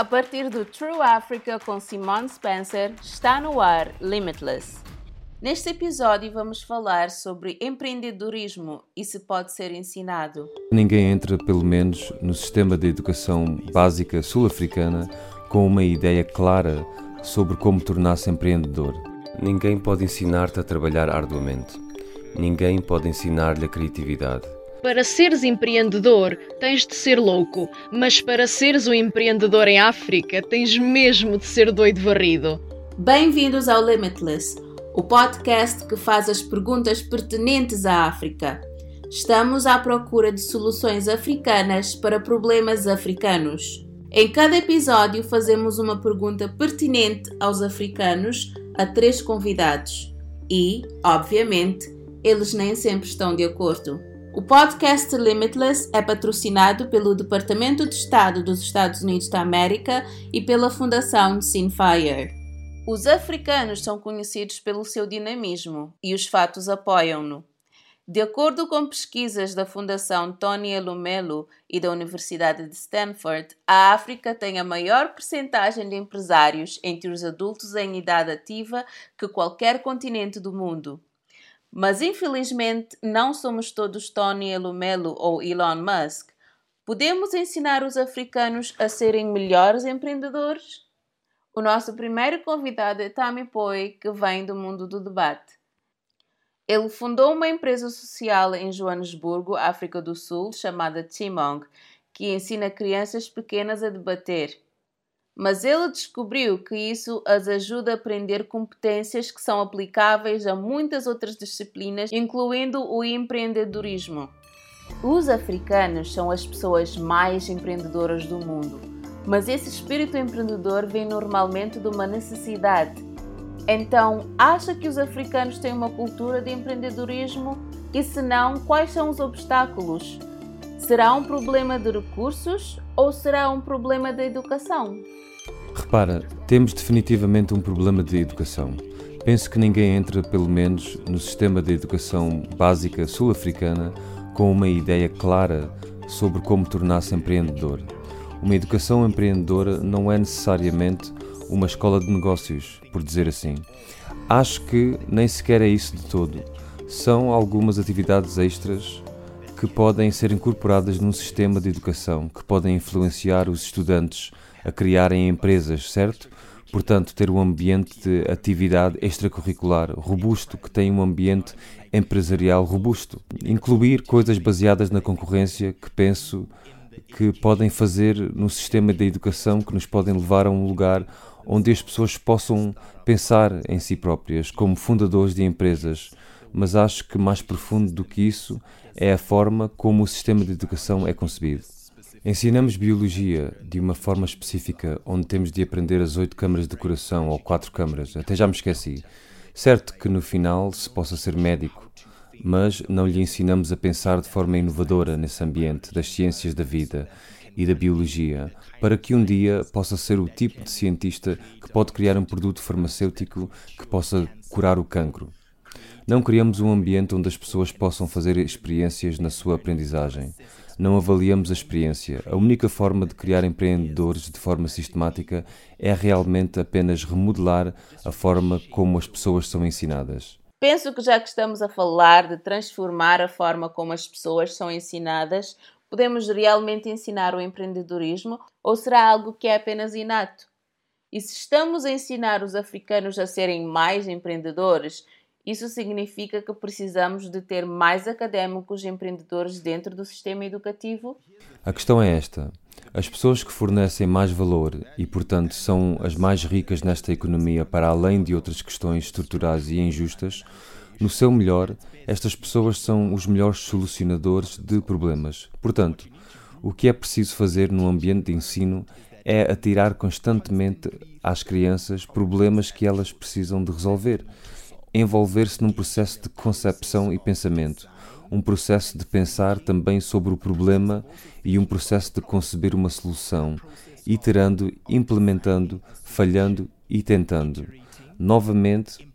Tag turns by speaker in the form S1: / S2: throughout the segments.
S1: A partir do True Africa com Simone Spencer, está no ar Limitless. Neste episódio vamos falar sobre empreendedorismo e se pode ser ensinado.
S2: Ninguém entra, pelo menos, no sistema de educação básica sul-africana com uma ideia clara sobre como tornar-se empreendedor. Ninguém pode ensinar-te a trabalhar arduamente. Ninguém pode ensinar-lhe a criatividade.
S3: Para seres empreendedor, tens de ser louco, mas para seres um empreendedor em África, tens mesmo de ser doido varrido.
S1: Bem-vindos ao Limitless, o podcast que faz as perguntas pertinentes à África. Estamos à procura de soluções africanas para problemas africanos. Em cada episódio, fazemos uma pergunta pertinente aos africanos a três convidados e, obviamente, eles nem sempre estão de acordo. O podcast Limitless é patrocinado pelo Departamento de Estado dos Estados Unidos da América e pela Fundação Sinfire. Os africanos são conhecidos pelo seu dinamismo e os fatos apoiam-no. De acordo com pesquisas da Fundação Tony Elumelu e da Universidade de Stanford, a África tem a maior percentagem de empresários entre os adultos em idade ativa que qualquer continente do mundo. Mas infelizmente não somos todos Tony Elumelu ou Elon Musk. Podemos ensinar os africanos a serem melhores empreendedores? O nosso primeiro convidado é Tami Poi, que vem do mundo do debate. Ele fundou uma empresa social em Joanesburgo, África do Sul, chamada Timong, que ensina crianças pequenas a debater mas ele descobriu que isso as ajuda a aprender competências que são aplicáveis a muitas outras disciplinas, incluindo o empreendedorismo. Os africanos são as pessoas mais empreendedoras do mundo, mas esse espírito empreendedor vem normalmente de uma necessidade. Então, acha que os africanos têm uma cultura de empreendedorismo? E se não, quais são os obstáculos? Será um problema de recursos ou será um problema de educação?
S2: Repara, temos definitivamente um problema de educação. Penso que ninguém entra, pelo menos, no sistema de educação básica sul-africana com uma ideia clara sobre como tornar-se empreendedor. Uma educação empreendedora não é necessariamente uma escola de negócios, por dizer assim. Acho que nem sequer é isso de todo. São algumas atividades extras que podem ser incorporadas num sistema de educação que podem influenciar os estudantes a criarem empresas, certo? Portanto, ter um ambiente de atividade extracurricular robusto, que tem um ambiente empresarial robusto. Incluir coisas baseadas na concorrência que penso que podem fazer no sistema da educação, que nos podem levar a um lugar onde as pessoas possam pensar em si próprias como fundadores de empresas. Mas acho que mais profundo do que isso é a forma como o sistema de educação é concebido. Ensinamos biologia de uma forma específica, onde temos de aprender as oito câmaras de coração ou quatro câmaras, até já me esqueci. Certo que no final se possa ser médico, mas não lhe ensinamos a pensar de forma inovadora nesse ambiente das ciências da vida e da biologia, para que um dia possa ser o tipo de cientista que pode criar um produto farmacêutico que possa curar o cancro. Não criamos um ambiente onde as pessoas possam fazer experiências na sua aprendizagem. Não avaliamos a experiência. A única forma de criar empreendedores de forma sistemática é realmente apenas remodelar a forma como as pessoas são ensinadas.
S1: Penso que já que estamos a falar de transformar a forma como as pessoas são ensinadas, podemos realmente ensinar o empreendedorismo ou será algo que é apenas inato? E se estamos a ensinar os africanos a serem mais empreendedores, isso significa que precisamos de ter mais académicos empreendedores dentro do sistema educativo?
S2: A questão é esta. As pessoas que fornecem mais valor e, portanto, são as mais ricas nesta economia, para além de outras questões estruturais e injustas, no seu melhor, estas pessoas são os melhores solucionadores de problemas. Portanto, o que é preciso fazer no ambiente de ensino é atirar constantemente às crianças problemas que elas precisam de resolver envolver-se num processo de concepção e pensamento, um processo de pensar também sobre o problema e um processo de conceber uma solução, iterando, implementando, falhando e tentando. Novamente,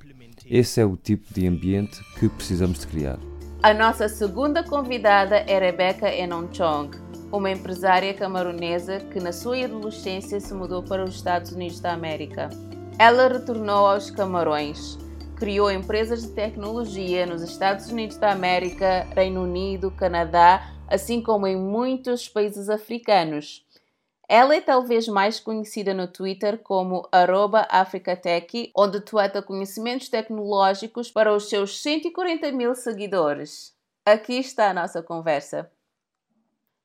S2: esse é o tipo de ambiente que precisamos de criar.
S1: A nossa segunda convidada é Rebecca Enonchong. uma empresária camaronesa que na sua adolescência se mudou para os Estados Unidos da América. Ela retornou aos Camarões, criou empresas de tecnologia nos Estados Unidos da América, Reino Unido, Canadá, assim como em muitos países africanos. Ela é talvez mais conhecida no Twitter como @africatech, onde tueta conhecimentos tecnológicos para os seus 140 mil seguidores. Aqui está a nossa conversa.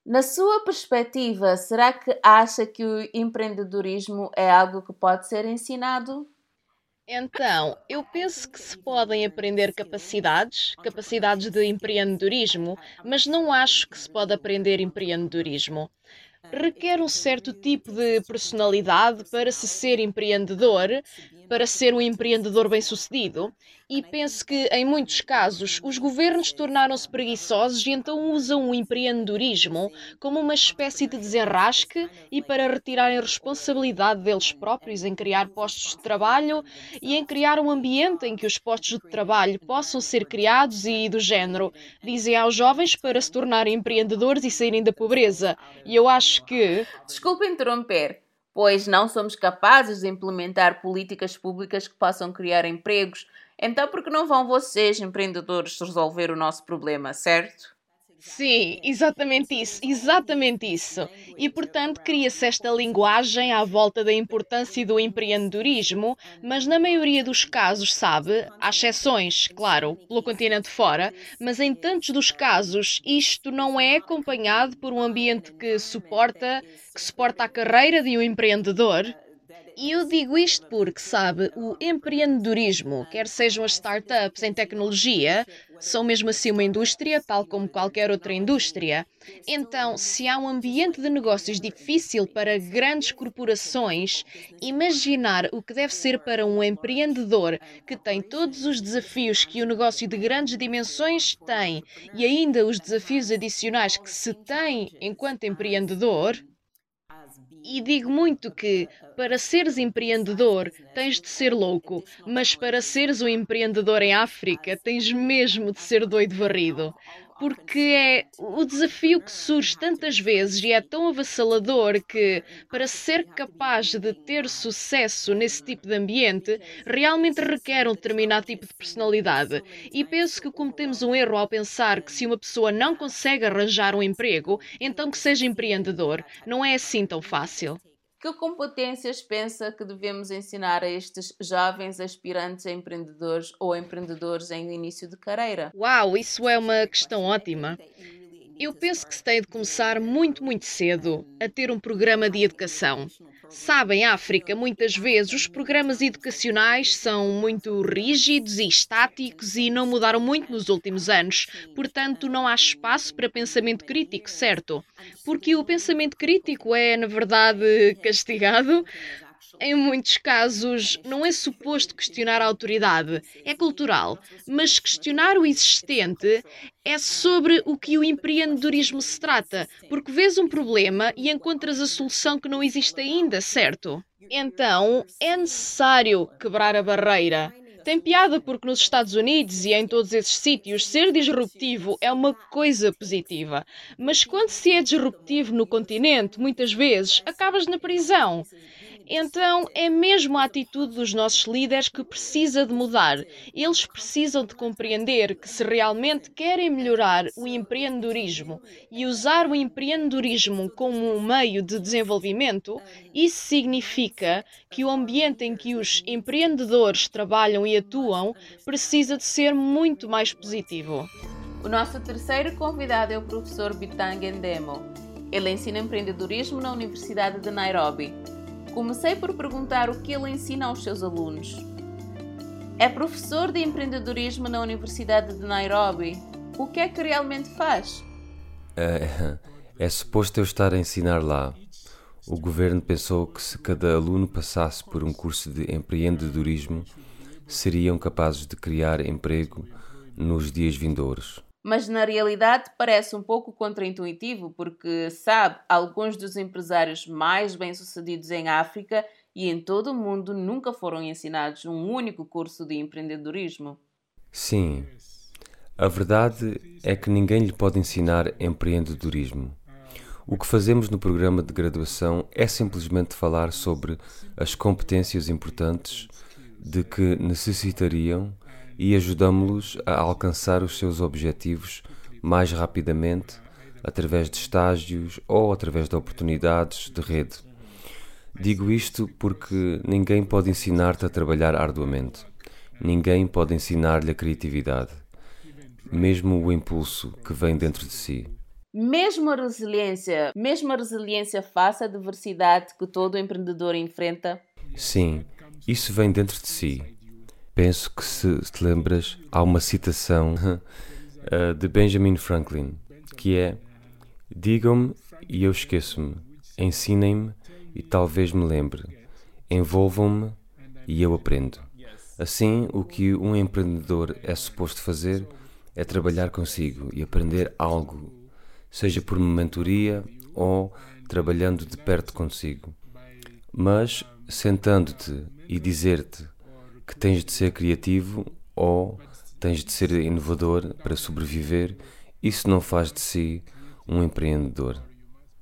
S1: Na sua perspectiva, será que acha que o empreendedorismo é algo que pode ser ensinado?
S3: Então, eu penso que se podem aprender capacidades, capacidades de empreendedorismo, mas não acho que se pode aprender empreendedorismo. Requer um certo tipo de personalidade para se ser empreendedor, para ser um empreendedor bem-sucedido. E penso que, em muitos casos, os governos tornaram-se preguiçosos e então usam o empreendedorismo como uma espécie de desenrasque e para retirarem responsabilidade deles próprios em criar postos de trabalho e em criar um ambiente em que os postos de trabalho possam ser criados e do género. Dizem aos jovens para se tornarem empreendedores e saírem da pobreza. E eu acho que.
S1: Desculpe interromper pois não somos capazes de implementar políticas públicas que possam criar empregos. Então, por que não vão vocês, empreendedores, resolver o nosso problema, certo?
S3: Sim, exatamente isso, exatamente isso. E portanto cria-se esta linguagem à volta da importância do empreendedorismo, mas na maioria dos casos, sabe, há exceções, claro, pelo continente fora, mas em tantos dos casos isto não é acompanhado por um ambiente que suporta, que suporta a carreira de um empreendedor. E eu digo isto porque, sabe, o empreendedorismo, quer sejam as startups em tecnologia, são mesmo assim uma indústria, tal como qualquer outra indústria. Então, se há um ambiente de negócios difícil para grandes corporações, imaginar o que deve ser para um empreendedor que tem todos os desafios que o negócio de grandes dimensões tem e ainda os desafios adicionais que se tem enquanto empreendedor. E digo muito que para seres empreendedor tens de ser louco, mas para seres um empreendedor em África tens mesmo de ser doido varrido porque é o desafio que surge tantas vezes e é tão avassalador que, para ser capaz de ter sucesso nesse tipo de ambiente, realmente requer um determinado tipo de personalidade. E penso que cometemos um erro ao pensar que se uma pessoa não consegue arranjar um emprego, então que seja empreendedor. Não é assim tão fácil.
S1: Que competências pensa que devemos ensinar a estes jovens aspirantes a empreendedores ou empreendedores em início de carreira?
S3: Uau, isso é uma questão ótima. Eu penso que se tem de começar muito, muito cedo a ter um programa de educação. Sabem, África, muitas vezes os programas educacionais são muito rígidos e estáticos e não mudaram muito nos últimos anos. Portanto, não há espaço para pensamento crítico, certo? Porque o pensamento crítico é, na verdade, castigado em muitos casos, não é suposto questionar a autoridade, é cultural, mas questionar o existente é sobre o que o empreendedorismo se trata, porque vês um problema e encontras a solução que não existe ainda, certo? Então, é necessário quebrar a barreira. Tem piada porque nos Estados Unidos e em todos esses sítios ser disruptivo é uma coisa positiva. Mas quando se é disruptivo no continente, muitas vezes acabas na prisão. Então é mesmo a atitude dos nossos líderes que precisa de mudar. Eles precisam de compreender que se realmente querem melhorar o empreendedorismo e usar o empreendedorismo como um meio de desenvolvimento, isso significa que o ambiente em que os empreendedores trabalham e atuam precisa de ser muito mais positivo.
S1: O nosso terceiro convidado é o professor Bitang Endemo. Ele ensina empreendedorismo na Universidade de Nairobi. Comecei por perguntar o que ele ensina aos seus alunos. É professor de empreendedorismo na Universidade de Nairobi. O que é que realmente faz?
S2: É, é suposto eu estar a ensinar lá. O governo pensou que se cada aluno passasse por um curso de empreendedorismo, seriam capazes de criar emprego nos dias vindouros
S1: mas na realidade parece um pouco contraintuitivo, porque sabe, alguns dos empresários mais bem-sucedidos em África e em todo o mundo nunca foram ensinados um único curso de empreendedorismo.
S2: Sim. A verdade é que ninguém lhe pode ensinar empreendedorismo. O que fazemos no programa de graduação é simplesmente falar sobre as competências importantes de que necessitariam e ajudamos-los a alcançar os seus objetivos mais rapidamente através de estágios ou através de oportunidades de rede. Digo isto porque ninguém pode ensinar-te a trabalhar arduamente. Ninguém pode ensinar-lhe a criatividade, mesmo o impulso que vem dentro de si.
S1: Mesmo a resiliência, mesmo a resiliência face à adversidade que todo empreendedor enfrenta?
S2: Sim, isso vem dentro de si. Penso que se te lembras, há uma citação uh, de Benjamin Franklin, que é Digam-me e eu esqueço-me, ensinem-me e talvez me lembre, envolvam-me e eu aprendo. Assim, o que um empreendedor é suposto fazer é trabalhar consigo e aprender algo seja por mentoria ou trabalhando de perto consigo. Mas sentando-te e dizer-te que tens de ser criativo ou tens de ser inovador para sobreviver, isso não faz de si um empreendedor.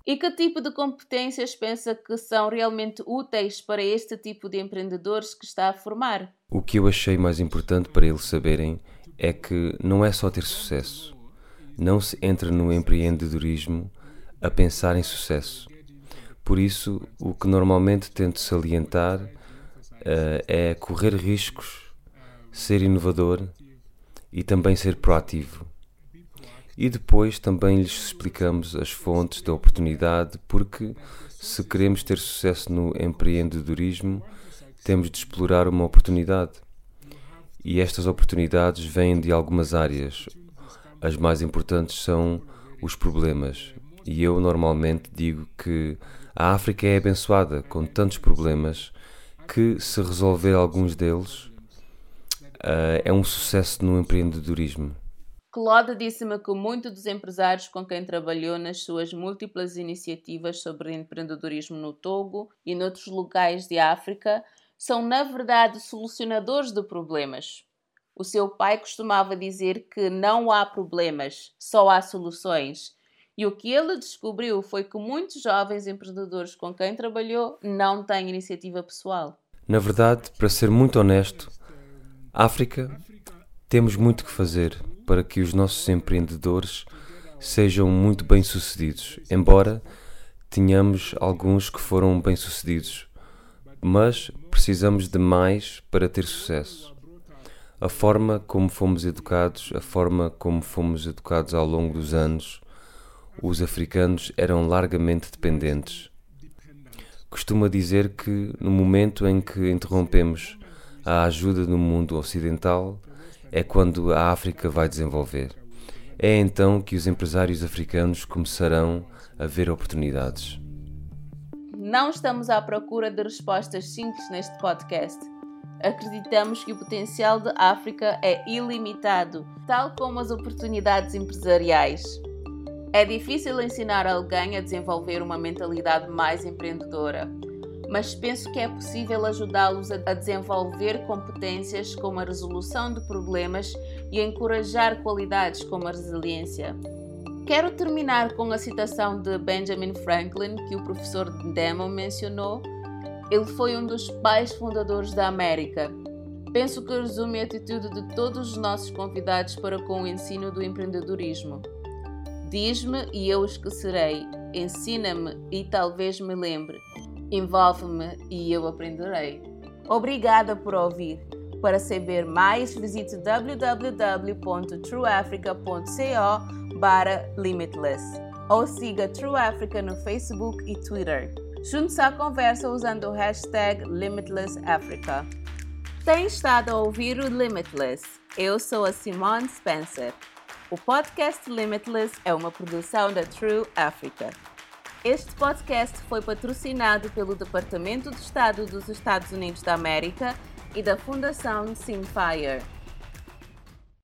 S1: E que tipo de competências pensa que são realmente úteis para este tipo de empreendedores que está a formar?
S2: O que eu achei mais importante para eles saberem é que não é só ter sucesso, não se entra no empreendedorismo a pensar em sucesso. Por isso, o que normalmente tento salientar uh, é correr riscos, ser inovador e também ser proativo. E depois também lhes explicamos as fontes da oportunidade, porque se queremos ter sucesso no empreendedorismo, temos de explorar uma oportunidade. E estas oportunidades vêm de algumas áreas, as mais importantes são os problemas. E eu normalmente digo que a África é abençoada com tantos problemas que, se resolver alguns deles, uh, é um sucesso no empreendedorismo.
S1: Claude disse-me que muitos dos empresários com quem trabalhou nas suas múltiplas iniciativas sobre empreendedorismo no Togo e noutros locais de África são, na verdade, solucionadores de problemas. O seu pai costumava dizer que não há problemas, só há soluções. E o que ele descobriu foi que muitos jovens empreendedores com quem trabalhou não têm iniciativa pessoal.
S2: Na verdade, para ser muito honesto, África, temos muito que fazer para que os nossos empreendedores sejam muito bem-sucedidos, embora tenhamos alguns que foram bem-sucedidos, mas precisamos de mais para ter sucesso a forma como fomos educados, a forma como fomos educados ao longo dos anos, os africanos eram largamente dependentes. Costuma dizer que no momento em que interrompemos a ajuda no mundo ocidental é quando a África vai desenvolver. É então que os empresários africanos começarão a ver oportunidades.
S1: Não estamos à procura de respostas simples neste podcast Acreditamos que o potencial da África é ilimitado, tal como as oportunidades empresariais. É difícil ensinar alguém a desenvolver uma mentalidade mais empreendedora, mas penso que é possível ajudá-los a desenvolver competências como a resolução de problemas e a encorajar qualidades como a resiliência. Quero terminar com a citação de Benjamin Franklin que o professor Demo mencionou ele foi um dos pais fundadores da América. Penso que resume a atitude de todos os nossos convidados para com o ensino do empreendedorismo. Diz-me e eu esquecerei. Ensina-me e talvez me lembre. Envolve-me e eu aprenderei. Obrigada por ouvir. Para saber mais, visite www.trueafrica.co limitless ou siga True Africa no Facebook e Twitter. Junte-se à conversa usando o hashtag LimitlessAfrica. Tem estado a ouvir o Limitless. Eu sou a Simone Spencer. O podcast Limitless é uma produção da True Africa. Este podcast foi patrocinado pelo Departamento de Estado dos Estados Unidos da América e da Fundação Simfire.